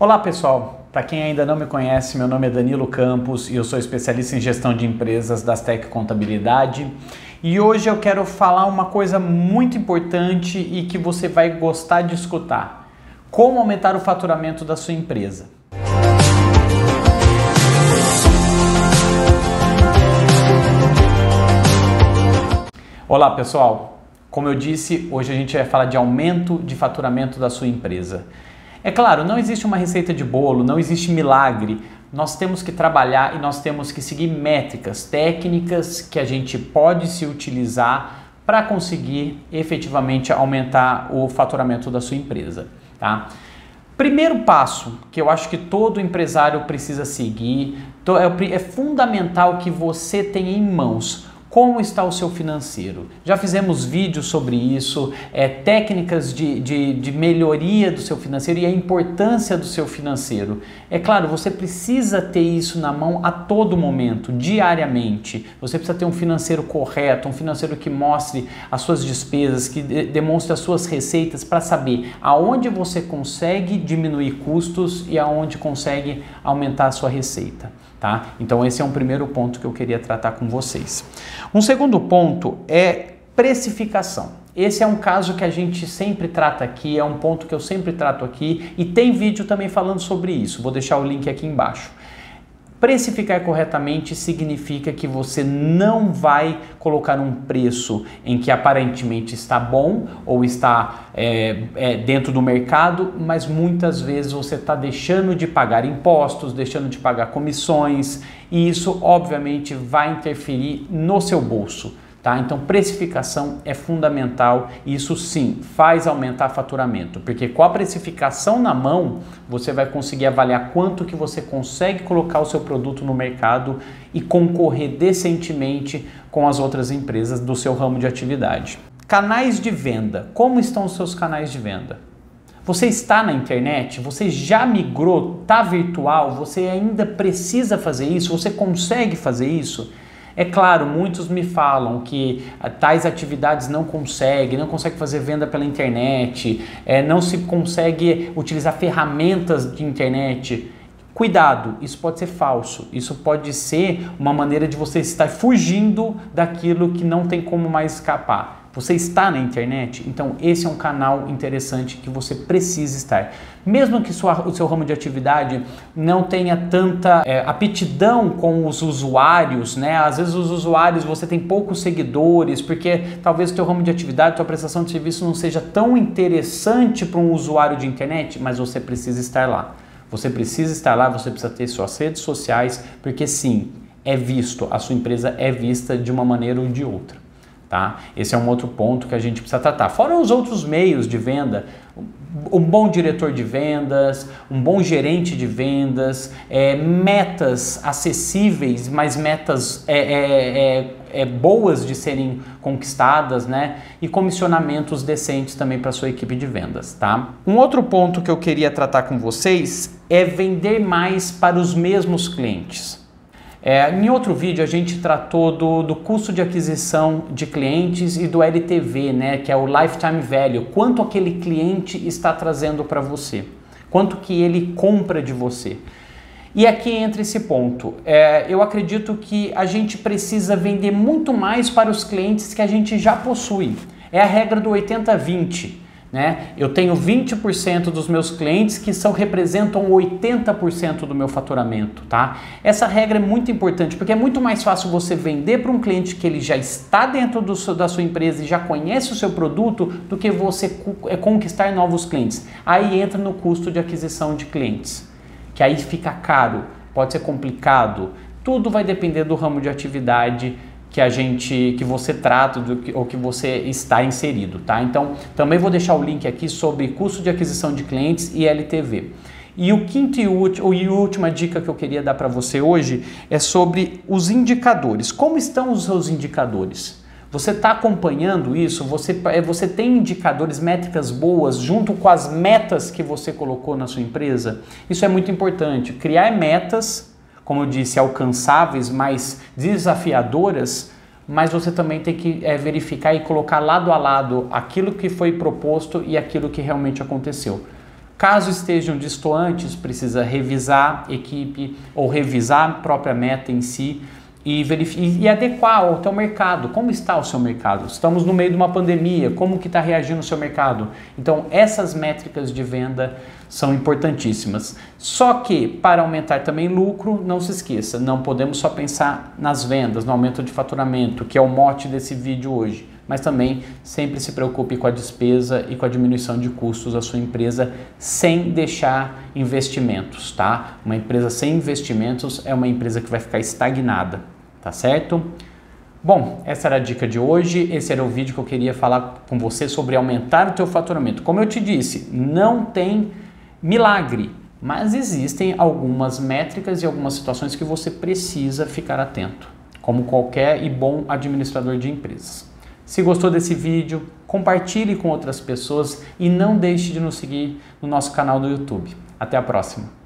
Olá pessoal, para quem ainda não me conhece, meu nome é Danilo Campos e eu sou especialista em gestão de empresas da Tech Contabilidade. E hoje eu quero falar uma coisa muito importante e que você vai gostar de escutar: como aumentar o faturamento da sua empresa. Olá pessoal, como eu disse, hoje a gente vai falar de aumento de faturamento da sua empresa. É claro, não existe uma receita de bolo, não existe milagre. Nós temos que trabalhar e nós temos que seguir métricas, técnicas que a gente pode se utilizar para conseguir efetivamente aumentar o faturamento da sua empresa, tá? Primeiro passo que eu acho que todo empresário precisa seguir, é, é fundamental que você tenha em mãos como está o seu financeiro? Já fizemos vídeos sobre isso, é, técnicas de, de, de, melhoria do seu financeiro e a importância do seu financeiro. É claro, você precisa ter isso na mão a todo momento, diariamente. Você precisa ter um financeiro correto, um financeiro que mostre as suas despesas, que de, demonstre as suas receitas para saber aonde você consegue diminuir custos e aonde consegue aumentar a sua receita. Tá? Então, esse é um primeiro ponto que eu queria tratar com vocês. Um segundo ponto é precificação. Esse é um caso que a gente sempre trata aqui, é um ponto que eu sempre trato aqui e tem vídeo também falando sobre isso. Vou deixar o link aqui embaixo. Precificar corretamente significa que você não vai colocar um preço em que aparentemente está bom ou está é, é, dentro do mercado, mas muitas vezes você está deixando de pagar impostos, deixando de pagar comissões e isso obviamente vai interferir no seu bolso. Tá? Então, precificação é fundamental e isso sim faz aumentar faturamento, porque com a precificação na mão, você vai conseguir avaliar quanto que você consegue colocar o seu produto no mercado e concorrer decentemente com as outras empresas do seu ramo de atividade. Canais de venda. Como estão os seus canais de venda? Você está na internet? Você já migrou? Está virtual? Você ainda precisa fazer isso? Você consegue fazer isso? É claro, muitos me falam que ah, tais atividades não conseguem, não consegue fazer venda pela internet, é, não se consegue utilizar ferramentas de internet. Cuidado, isso pode ser falso. Isso pode ser uma maneira de você estar fugindo daquilo que não tem como mais escapar. Você está na internet? Então, esse é um canal interessante que você precisa estar. Mesmo que sua, o seu ramo de atividade não tenha tanta é, aptidão com os usuários, né? Às vezes os usuários você tem poucos seguidores, porque talvez o teu ramo de atividade, tua prestação de serviço não seja tão interessante para um usuário de internet, mas você precisa estar lá. Você precisa estar lá, você precisa ter suas redes sociais, porque sim, é visto, a sua empresa é vista de uma maneira ou de outra. Tá? Esse é um outro ponto que a gente precisa tratar. Fora os outros meios de venda, um bom diretor de vendas, um bom gerente de vendas, é, metas acessíveis, mas metas é, é, é, é boas de serem conquistadas, né? E comissionamentos decentes também para sua equipe de vendas, tá? Um outro ponto que eu queria tratar com vocês é vender mais para os mesmos clientes. É, em outro vídeo a gente tratou do, do custo de aquisição de clientes e do LTV, né, que é o Lifetime Value, quanto aquele cliente está trazendo para você, quanto que ele compra de você. E aqui entra esse ponto. É, eu acredito que a gente precisa vender muito mais para os clientes que a gente já possui. É a regra do 80-20. Né? Eu tenho 20% dos meus clientes que são, representam 80% do meu faturamento. Tá? Essa regra é muito importante porque é muito mais fácil você vender para um cliente que ele já está dentro do, da sua empresa e já conhece o seu produto do que você é, conquistar novos clientes. Aí entra no custo de aquisição de clientes, que aí fica caro, pode ser complicado. Tudo vai depender do ramo de atividade que a gente que você trata do, ou que você está inserido, tá? Então, também vou deixar o link aqui sobre custo de aquisição de clientes e LTV. E o quinto e, último, e última dica que eu queria dar para você hoje é sobre os indicadores. Como estão os seus indicadores? Você está acompanhando isso? Você, é, você tem indicadores, métricas boas junto com as metas que você colocou na sua empresa? Isso é muito importante. Criar metas como eu disse, alcançáveis, mais desafiadoras, mas você também tem que é, verificar e colocar lado a lado aquilo que foi proposto e aquilo que realmente aconteceu. Caso estejam distantes, precisa revisar equipe ou revisar a própria meta em si e, e adequar ao teu mercado. Como está o seu mercado? Estamos no meio de uma pandemia, como que está reagindo o seu mercado? Então, essas métricas de venda são importantíssimas. Só que, para aumentar também lucro, não se esqueça, não podemos só pensar nas vendas, no aumento de faturamento, que é o mote desse vídeo hoje mas também sempre se preocupe com a despesa e com a diminuição de custos da sua empresa sem deixar investimentos, tá? Uma empresa sem investimentos é uma empresa que vai ficar estagnada, tá certo? Bom, essa era a dica de hoje. Esse era o vídeo que eu queria falar com você sobre aumentar o teu faturamento. Como eu te disse, não tem milagre, mas existem algumas métricas e algumas situações que você precisa ficar atento, como qualquer e bom administrador de empresas. Se gostou desse vídeo, compartilhe com outras pessoas e não deixe de nos seguir no nosso canal do YouTube. Até a próxima!